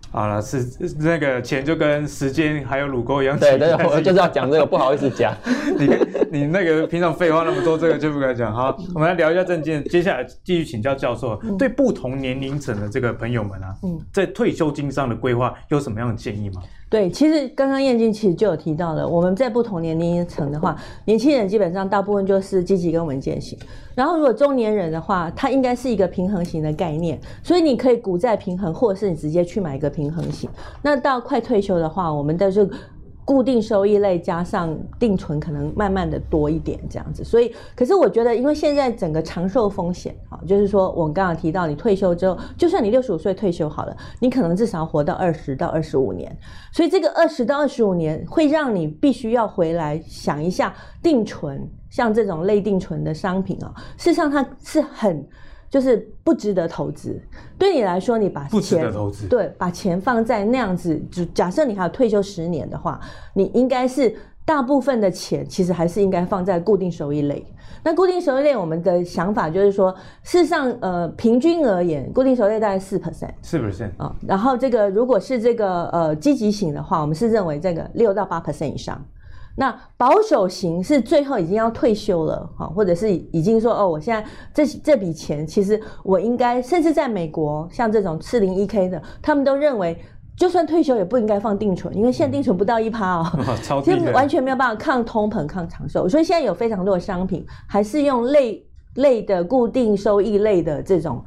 好了，是那个钱就跟时间还有乳沟一样。对对，我就是要讲这个，不好意思讲。你你那个平常废话那么多，这个就不该讲。好，我们来聊一下证件。接下来继续请教教授，嗯、对不同年龄层的这个朋友们啊，嗯、在退休金上的规划有什么样的建议吗？对，其实刚刚燕京其实就有提到了，我们在不同年龄层的话，年轻人基本上大部分就是积极跟稳健型，然后如果中年人的话，它应该是一个平衡型的概念，所以你可以股债平衡，或者是你直接去买一个平衡型。那到快退休的话，我们都是。固定收益类加上定存，可能慢慢的多一点这样子，所以，可是我觉得，因为现在整个长寿风险啊，就是说，我刚刚提到，你退休之后，就算你六十五岁退休好了，你可能至少活到二十到二十五年，所以这个二十到二十五年会让你必须要回来想一下定存，像这种类定存的商品啊，事实上它是很。就是不值得投资，对你来说，你把钱不值得投资，对，把钱放在那样子，就假设你还有退休十年的话，你应该是大部分的钱其实还是应该放在固定收益类。那固定收益类，我们的想法就是说，事实上，呃，平均而言，固定收益类大概四 percent，四 percent 啊。然后这个如果是这个呃积极型的话，我们是认为这个六到八 percent 以上。那保守型是最后已经要退休了，哈，或者是已经说哦，我现在这这笔钱其实我应该，甚至在美国像这种四零一 K 的，他们都认为就算退休也不应该放定存，因为现在定存不到一趴哦，其实完全没有办法抗通膨、抗长寿，所以现在有非常多的商品还是用类类的固定收益类的这种。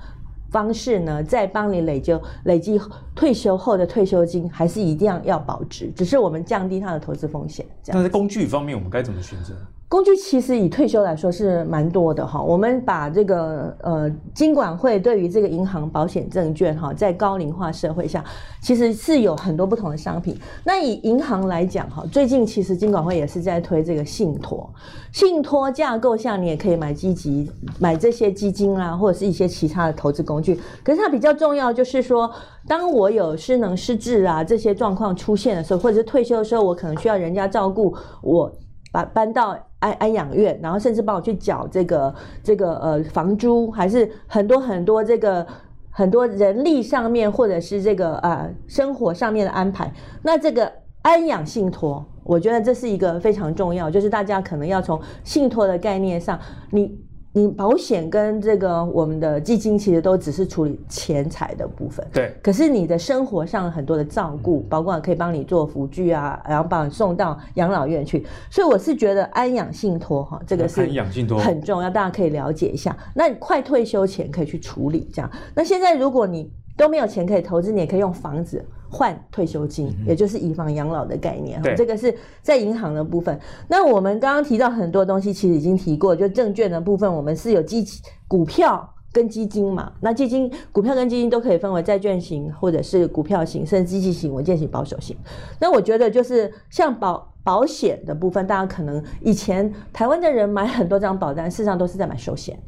方式呢，再帮你累积累积退休后的退休金，还是一定要要保值，只是我们降低它的投资风险。这样。那在工具方面，我们该怎么选择？工具其实以退休来说是蛮多的哈，我们把这个呃金管会对于这个银行、保险、证券哈，在高龄化社会下，其实是有很多不同的商品。那以银行来讲哈，最近其实金管会也是在推这个信托，信托架构下你也可以买积极，买这些基金啦，或者是一些其他的投资工具。可是它比较重要就是说，当我有失能失智啊这些状况出现的时候，或者是退休的时候，我可能需要人家照顾我。把搬到安安养院，然后甚至帮我去缴这个这个呃房租，还是很多很多这个很多人力上面或者是这个呃生活上面的安排。那这个安养信托，我觉得这是一个非常重要，就是大家可能要从信托的概念上，你。你保险跟这个我们的基金其实都只是处理钱财的部分，对。可是你的生活上很多的照顾，包括可以帮你做辅具啊，然后把你送到养老院去。所以我是觉得安养信托哈，这个是安养信托很重要，大家可以了解一下。那你快退休前可以去处理这样。那现在如果你都没有钱可以投资，你也可以用房子。换退休金，嗯、也就是以房养老的概念。对这个是在银行的部分。那我们刚刚提到很多东西，其实已经提过。就证券的部分，我们是有基股票跟基金嘛。那基金、股票跟基金都可以分为债券型，或者是股票型，甚至积极型、稳健型、保守型。那我觉得就是像保保险的部分，大家可能以前台湾的人买很多张保单，事实上都是在买寿险。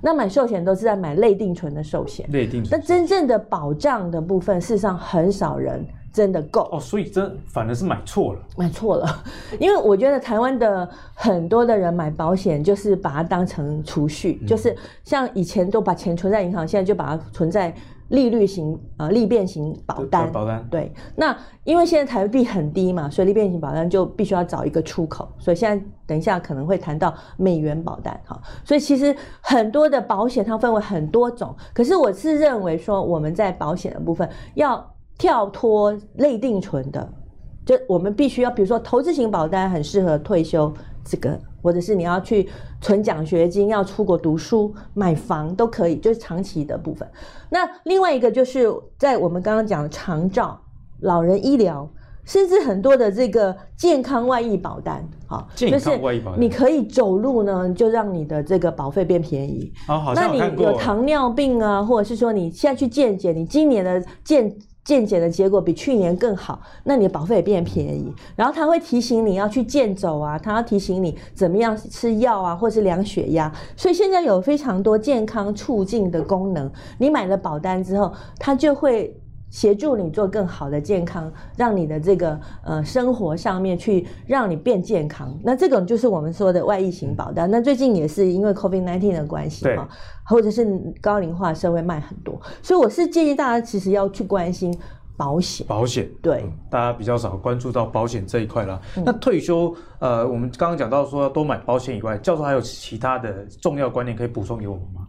那买寿险都是在买类定存的寿险，类定存。那真正的保障的部分，事实上很少人真的够哦，所以这反而是买错了，买错了。因为我觉得台湾的很多的人买保险，就是把它当成储蓄，嗯、就是像以前都把钱存在银行，现在就把它存在。利率型啊、呃，利变型保单，保单对。那因为现在台币很低嘛，所以利变型保单就必须要找一个出口。所以现在等一下可能会谈到美元保单哈。所以其实很多的保险它分为很多种，可是我是认为说我们在保险的部分要跳脱类定存的，就我们必须要，比如说投资型保单很适合退休这个。或者是你要去存奖学金，要出国读书、买房都可以，就是长期的部分。那另外一个就是在我们刚刚讲的长照、老人医疗，甚至很多的这个健康外溢保单，好，健康外溢保单，你可以走路呢，就让你的这个保费变便宜。哦，好像那你有糖尿病啊，或者是说你现在去健检，你今年的健健检的结果比去年更好，那你的保费也变便宜。然后他会提醒你要去健走啊，他要提醒你怎么样吃药啊，或是量血压。所以现在有非常多健康促进的功能。你买了保单之后，它就会协助你做更好的健康，让你的这个呃生活上面去让你变健康。那这种就是我们说的外溢型保单。那最近也是因为 COVID nineteen 的关系哈。或者是高龄化社会卖很多，所以我是建议大家其实要去关心保险。保险对、嗯，大家比较少关注到保险这一块啦。嗯、那退休，呃，我们刚刚讲到说要多买保险以外，教授还有其他的重要观念可以补充给我们吗？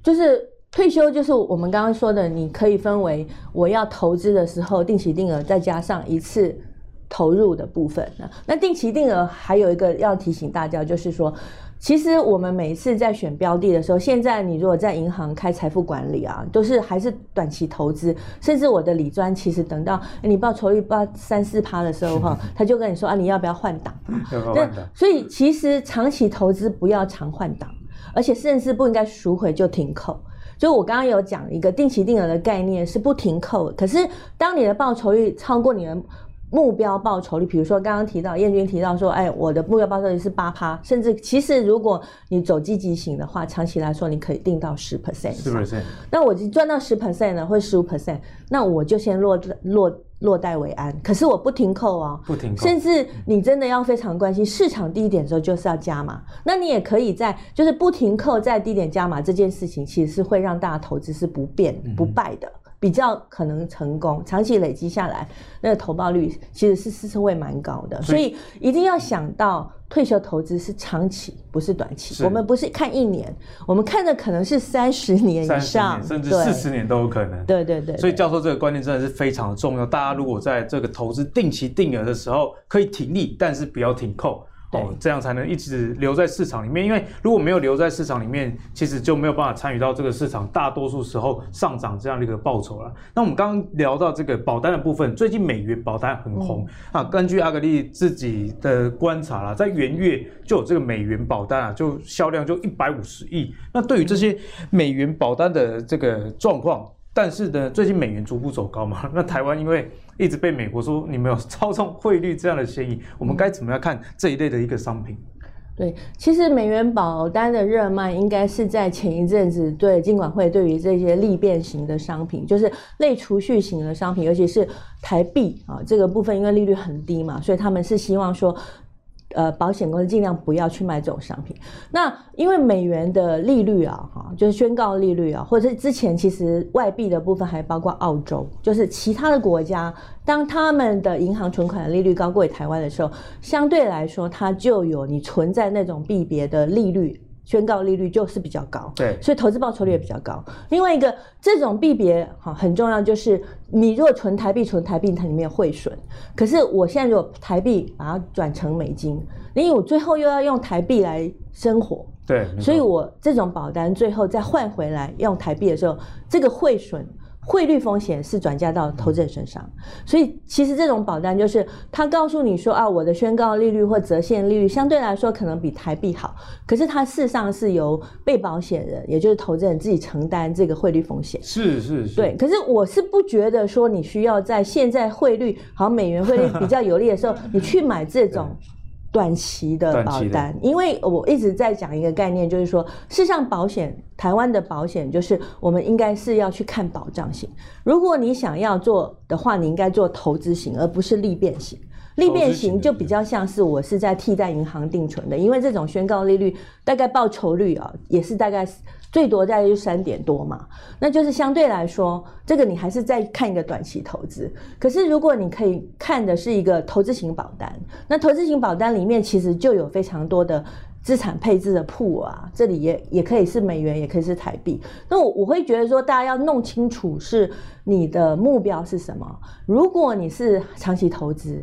就是退休，就是我们刚刚说的，你可以分为我要投资的时候定期定额，再加上一次。投入的部分，那定期定额还有一个要提醒大家，就是说，其实我们每一次在选标的的时候，现在你如果在银行开财富管理啊，都是还是短期投资，甚至我的理专其实等到你报酬率报三四趴的时候哈，他就跟你说啊，你要不要换档？要 不要换档？所以其实长期投资不要常换档，而且甚至不应该赎回就停扣。就我刚刚有讲一个定期定额的概念是不停扣，可是当你的报酬率超过你的。目标报酬率，比如说刚刚提到燕君提到说，哎，我的目标报酬率是八趴，甚至其实如果你走积极型的话，长期来说你可以定到十 percent，十 percent。那我赚到十 percent 呢，或十五 percent，那我就先落落落袋为安。可是我不停扣哦，不停扣。甚至你真的要非常关心市场低点的时候，就是要加码。那你也可以在就是不停扣在低点加码这件事情，其实是会让大家投资是不变不败的。嗯比较可能成功，长期累积下来，那个投报率其实是是是会蛮高的，所以一定要想到退休投资是长期，不是短期。我们不是看一年，我们看的可能是三十年以上，甚至四十年都有可能。对对对。所以教授这个观念真的是非常的重要。大家如果在这个投资定期定额的时候，可以停利，但是不要停扣。哦，这样才能一直留在市场里面。因为如果没有留在市场里面，其实就没有办法参与到这个市场大多数时候上涨这样的一个报酬了。那我们刚刚聊到这个保单的部分，最近美元保单很红、嗯、啊。根据阿格力自己的观察啦，在元月就有这个美元保单啊，就销量就一百五十亿。那对于这些美元保单的这个状况，但是呢，最近美元逐步走高嘛，那台湾因为一直被美国说你们有操纵汇率这样的嫌疑，我们该怎么样看这一类的一个商品？对，其实美元保单的热卖应该是在前一阵子，对金管会对于这些利变型的商品，就是类储蓄型的商品，尤其是台币啊这个部分，因为利率很低嘛，所以他们是希望说。呃，保险公司尽量不要去卖这种商品。那因为美元的利率啊，哈，就是宣告利率啊，或者是之前其实外币的部分还包括澳洲，就是其他的国家，当他们的银行存款的利率高过台湾的时候，相对来说，它就有你存在那种币别的利率。宣告利率就是比较高，对，所以投资报酬率也比较高。另外一个，这种币别哈很重要，就是你如果存台币，存台币它里面有汇损。可是我现在如果台币把它转成美金，因为我最后又要用台币来生活，对，所以我这种保单最后再换回来用台币的时候，这个汇损。汇率风险是转嫁到投资人身上，所以其实这种保单就是他告诉你说啊，我的宣告利率或折现利率相对来说可能比台币好，可是它事实上是由被保险人，也就是投资人自己承担这个汇率风险。是是是。对，可是我是不觉得说你需要在现在汇率好，美元汇率比较有利的时候，你去买这种。短期的保单，因为我一直在讲一个概念，就是说，事实上保险，台湾的保险就是我们应该是要去看保障型。如果你想要做的话，你应该做投资型，而不是利变型。利变型就比较像是我是在替代银行定存的，因为这种宣告利率大概报酬率啊，也是大概。最多在三点多嘛，那就是相对来说，这个你还是在看一个短期投资。可是如果你可以看的是一个投资型保单，那投资型保单里面其实就有非常多的资产配置的铺啊，这里也也可以是美元，也可以是台币。那我我会觉得说，大家要弄清楚是你的目标是什么。如果你是长期投资，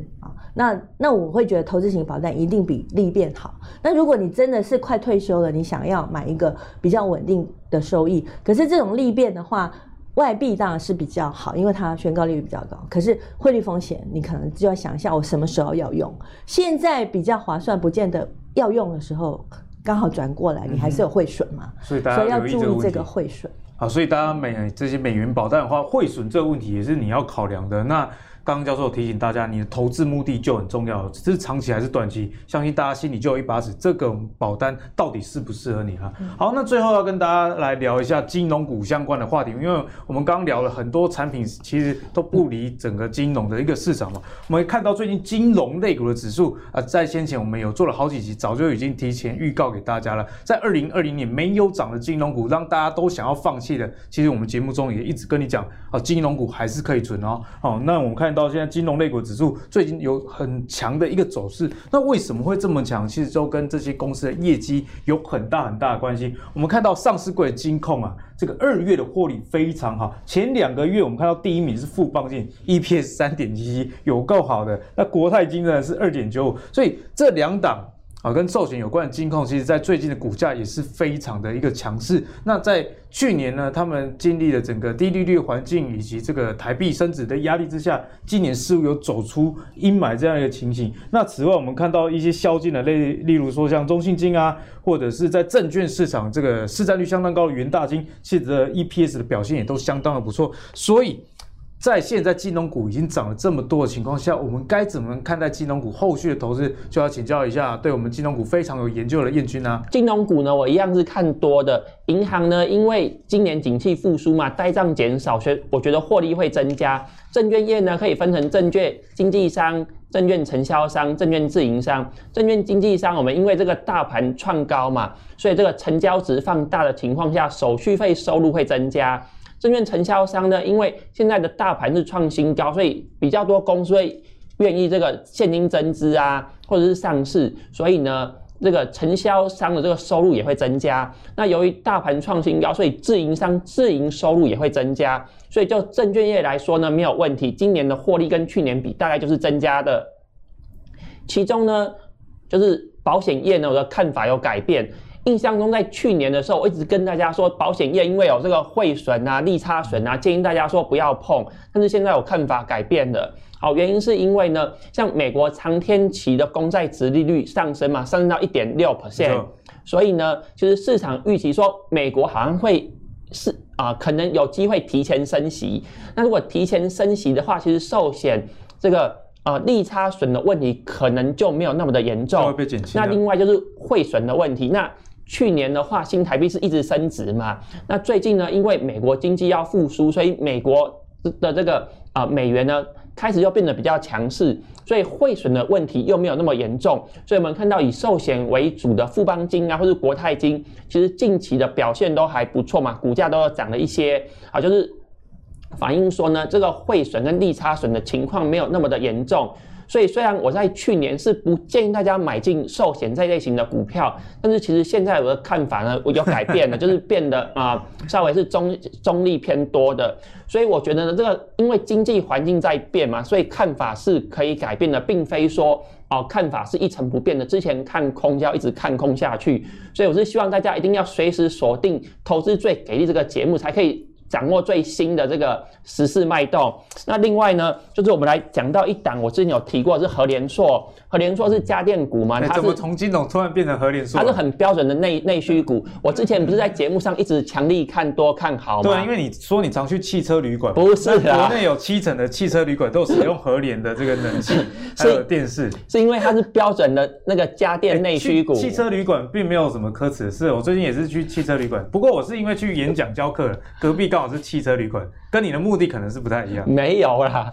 那那我会觉得投资型保单一定比利变好。那如果你真的是快退休了，你想要买一个比较稳定的收益，可是这种利变的话，外币当然是比较好，因为它宣告利率比较高。可是汇率风险，你可能就要想一下，我什么时候要用？现在比较划算，不见得。要用的时候刚好转过来，你还是有汇损嘛？所以大家要注意这个汇损。好，所以大家美这些美元保单的话，汇损这个问题也是你要考量的。那刚刚教授提醒大家，你的投资目的就很重要，这是长期还是短期？相信大家心里就有一把尺，这个保单到底适不适合你哈？好，那最后要跟大家来聊一下金融股相关的话题，因为我们刚刚聊了很多产品，其实都不离整个金融的一个市场嘛。我们看到最近金融类股的指数啊，在先前我们有做了好几集，早就已经提前预告给大家了。在二零二零年没有涨的金融股，让大家都想要放弃的，其实我们节目中也一直跟你讲啊，金融股还是可以存哦。好，那我们看到现在金融类股。指数最近有很强的一个走势，那为什么会这么强？其实就跟这些公司的业绩有很大很大的关系。我们看到上市柜的金控啊，这个二月的获利非常好，前两个月我们看到第一名是富邦金，EPS 三点七七，有够好的。那国泰金呢是二点九五，所以这两档。啊，跟寿险有关的金控，其实在最近的股价也是非常的一个强势。那在去年呢，他们经历了整个低利率环境以及这个台币升值的压力之下，今年似乎有走出阴霾这样一个情形。那此外，我们看到一些消金的类，例如说像中信金啊，或者是在证券市场这个市占率相当高的元大金，其实 EPS 的表现也都相当的不错。所以。在现在金融股已经涨了这么多的情况下，我们该怎么看待金融股后续的投资？就要请教一下对我们金融股非常有研究的燕军啊。金融股呢，我一样是看多的。银行呢，因为今年景气复苏嘛，呆账减少，所以我觉得获利会增加。证券业呢，可以分成证券经纪商、证券承销商、证券自营商。证券经纪商，我们因为这个大盘创高嘛，所以这个成交值放大的情况下，手续费收入会增加。证券承销商呢，因为现在的大盘是创新高，所以比较多公司会愿意这个现金增资啊，或者是上市，所以呢，这个承销商的这个收入也会增加。那由于大盘创新高，所以自营商自营收入也会增加。所以就证券业来说呢，没有问题。今年的获利跟去年比，大概就是增加的。其中呢，就是保险业呢，我的看法有改变。印象中，在去年的时候，我一直跟大家说，保险业因为有这个汇损啊、利差损啊，建议大家说不要碰。但是现在我看法改变了，好，原因是因为呢，像美国长天期的公债殖利率上升嘛，上升到一点六 percent，所以呢，就是市场预期说美国好像会是啊，可能有机会提前升息。那如果提前升息的话，其实寿险这个。啊，利差损的问题可能就没有那么的严重。那另外就是汇损的问题。那去年的话，新台币是一直升值嘛？那最近呢，因为美国经济要复苏，所以美国的这个啊、美元呢开始又变得比较强势，所以汇损的问题又没有那么严重。所以我们看到以寿险为主的富邦金啊，或是国泰金，其实近期的表现都还不错嘛，股价都涨了一些啊，就是。反映说呢，这个汇损跟利差损的情况没有那么的严重，所以虽然我在去年是不建议大家买进寿险这类型的股票，但是其实现在我的看法呢，我有改变了，就是变得啊、稍微是中中立偏多的，所以我觉得呢，这个因为经济环境在变嘛，所以看法是可以改变的，并非说哦、看法是一成不变的，之前看空就要一直看空下去，所以我是希望大家一定要随时锁定投资最给力这个节目才可以。掌握最新的这个时事脉动。那另外呢，就是我们来讲到一档，我之前有提过是和联硕。和联硕是家电股嘛？它是怎么从金融突然变成和联硕？它是很标准的内内需股。我之前不是在节目上一直强力看多看好吗？对啊，因为你说你常去汽车旅馆，不是啊？国内有七成的汽车旅馆都使用和联的这个冷气 还有电视，是因为它是标准的那个家电内需股。汽车旅馆并没有什么可耻的事。我最近也是去汽车旅馆，不过我是因为去演讲教课，隔壁好是汽车旅馆，跟你的目的可能是不太一样。没有啦，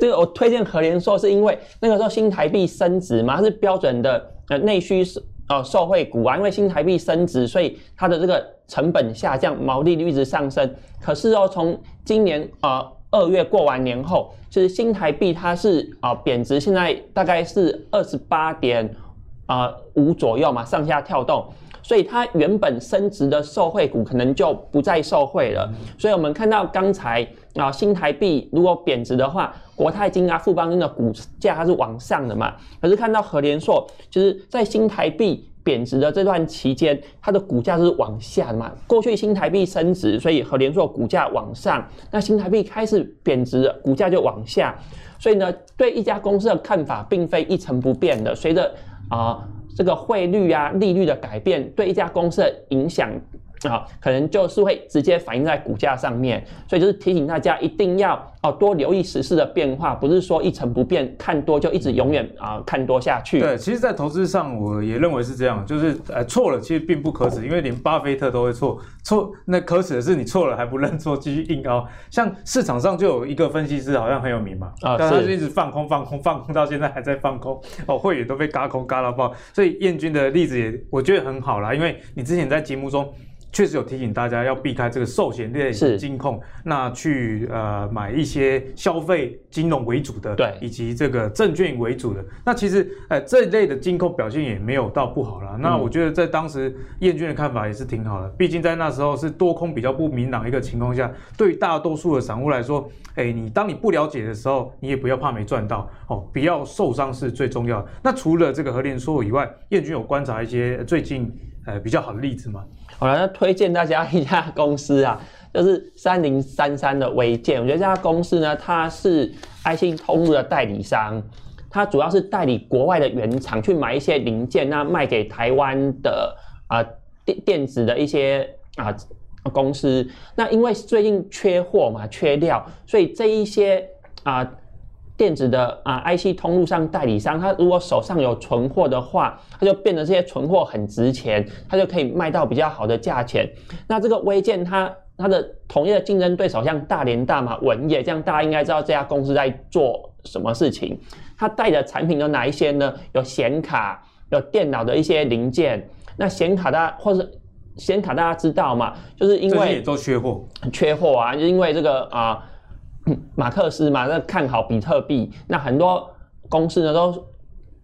这个我推荐和联硕是因为那个时候新台币升值嘛，它是标。准的呃内需是呃受惠股啊，因为新台币升值，所以它的这个成本下降，毛利率一直上升。可是哦，从今年呃二月过完年后，其实新台币它是啊贬值，现在大概是二十八点啊五左右嘛，上下跳动。所以它原本升值的受惠股可能就不再受惠了。所以我们看到刚才啊新台币如果贬值的话，国泰金啊富邦金的股价它是往上的嘛。可是看到和联硕，就是在新台币贬值的这段期间，它的股价是往下的嘛。过去新台币升值，所以和联硕股价往上。那新台币开始贬值，股价就往下。所以呢，对一家公司的看法并非一成不变的，随着啊。这个汇率啊，利率的改变对一家公司的影响啊，可能就是会直接反映在股价上面。所以就是提醒大家一定要哦多留意时事的变化，不是说一成不变看多就一直永远啊看多下去。对，其实，在投资上我也认为是这样，就是呃错了其实并不可耻，因为连巴菲特都会错，错那可耻的是你错了还不认错，继续硬凹。像市场上就有一个分析师好像很有名嘛，啊，但他就一直放空放空放空到现在还在放空，哦，会员都被嘎空嘎到爆。所以彦军的例子也我觉得很好啦，因为你之前在节目中。确实有提醒大家要避开这个寿险类的金控，那去呃买一些消费金融为主的，对，以及这个证券为主的。那其实呃这一类的金控表现也没有到不好啦。嗯、那我觉得在当时燕军的看法也是挺好的，毕竟在那时候是多空比较不明朗一个情况下，对于大多数的散户来说，哎，你当你不了解的时候，你也不要怕没赚到哦，不要受伤是最重要的。那除了这个和联说以外，燕军有观察一些最近呃比较好的例子吗？好了，那推荐大家一家公司啊，就是三零三三的微健。我觉得这家公司呢，它是爱信通路的代理商，它主要是代理国外的原厂去买一些零件，那卖给台湾的啊电电子的一些啊公司。那因为最近缺货嘛，缺料，所以这一些啊。电子的啊，IC 通路上代理商，他如果手上有存货的话，他就变得这些存货很值钱，他就可以卖到比较好的价钱。那这个微健，它它的同业的竞争对手像大连大嘛、文业，这样大家应该知道这家公司在做什么事情。它带的产品有哪一些呢？有显卡，有电脑的一些零件。那显卡大家或是显卡大家知道嘛？就是因为都缺货，缺货啊，就是因为这个啊。马克思嘛，那看好比特币，那很多公司呢都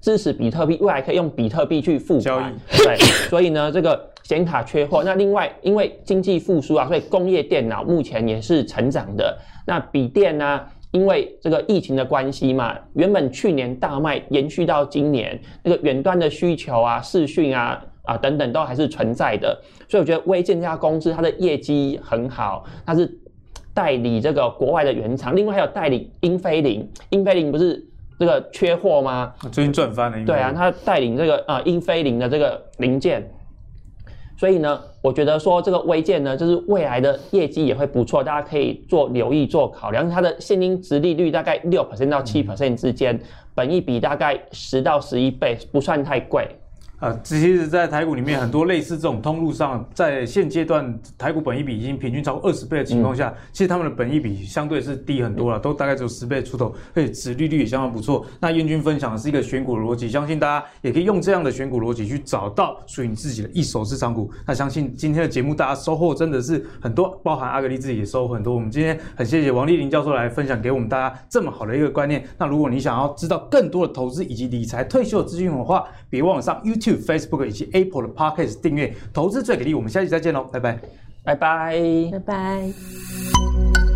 支持比特币，未来可以用比特币去付款。对，所以呢，这个显卡缺货。那另外，因为经济复苏啊，所以工业电脑目前也是成长的。那笔电呢，因为这个疫情的关系嘛，原本去年大卖，延续到今年，那个远端的需求啊、视讯啊啊等等都还是存在的。所以我觉得微健这家公司它的业绩很好，它是。代理这个国外的原厂，另外还有代理英菲林，英菲林不是这个缺货吗？最近赚翻了。对啊，他带领这个啊、呃、英菲林的这个零件，所以呢，我觉得说这个微健呢，就是未来的业绩也会不错，大家可以做留意做考量。它的现金值利率大概六 percent 到七 percent 之间，嗯、本益比大概十到十一倍，不算太贵。呃，其实，在台股里面，很多类似这种通路上，在现阶段台股本益比已经平均超过二十倍的情况下，嗯、其实他们的本益比相对是低很多了，都大概只有十倍出头，而且殖利率也相当不错。那燕军分享的是一个选股逻辑，相信大家也可以用这样的选股逻辑去找到属于你自己的一手市场股。那相信今天的节目大家收获真的是很多，包含阿格力自己也收获很多。我们今天很谢谢王丽玲教授来分享给我们大家这么好的一个观念。那如果你想要知道更多的投资以及理财退休的资讯的话，别忘了上 YouTube、Facebook 以及 Apple 的 Podcast 订阅，投资最给力。我们下期再见喽，拜拜，拜拜，拜拜。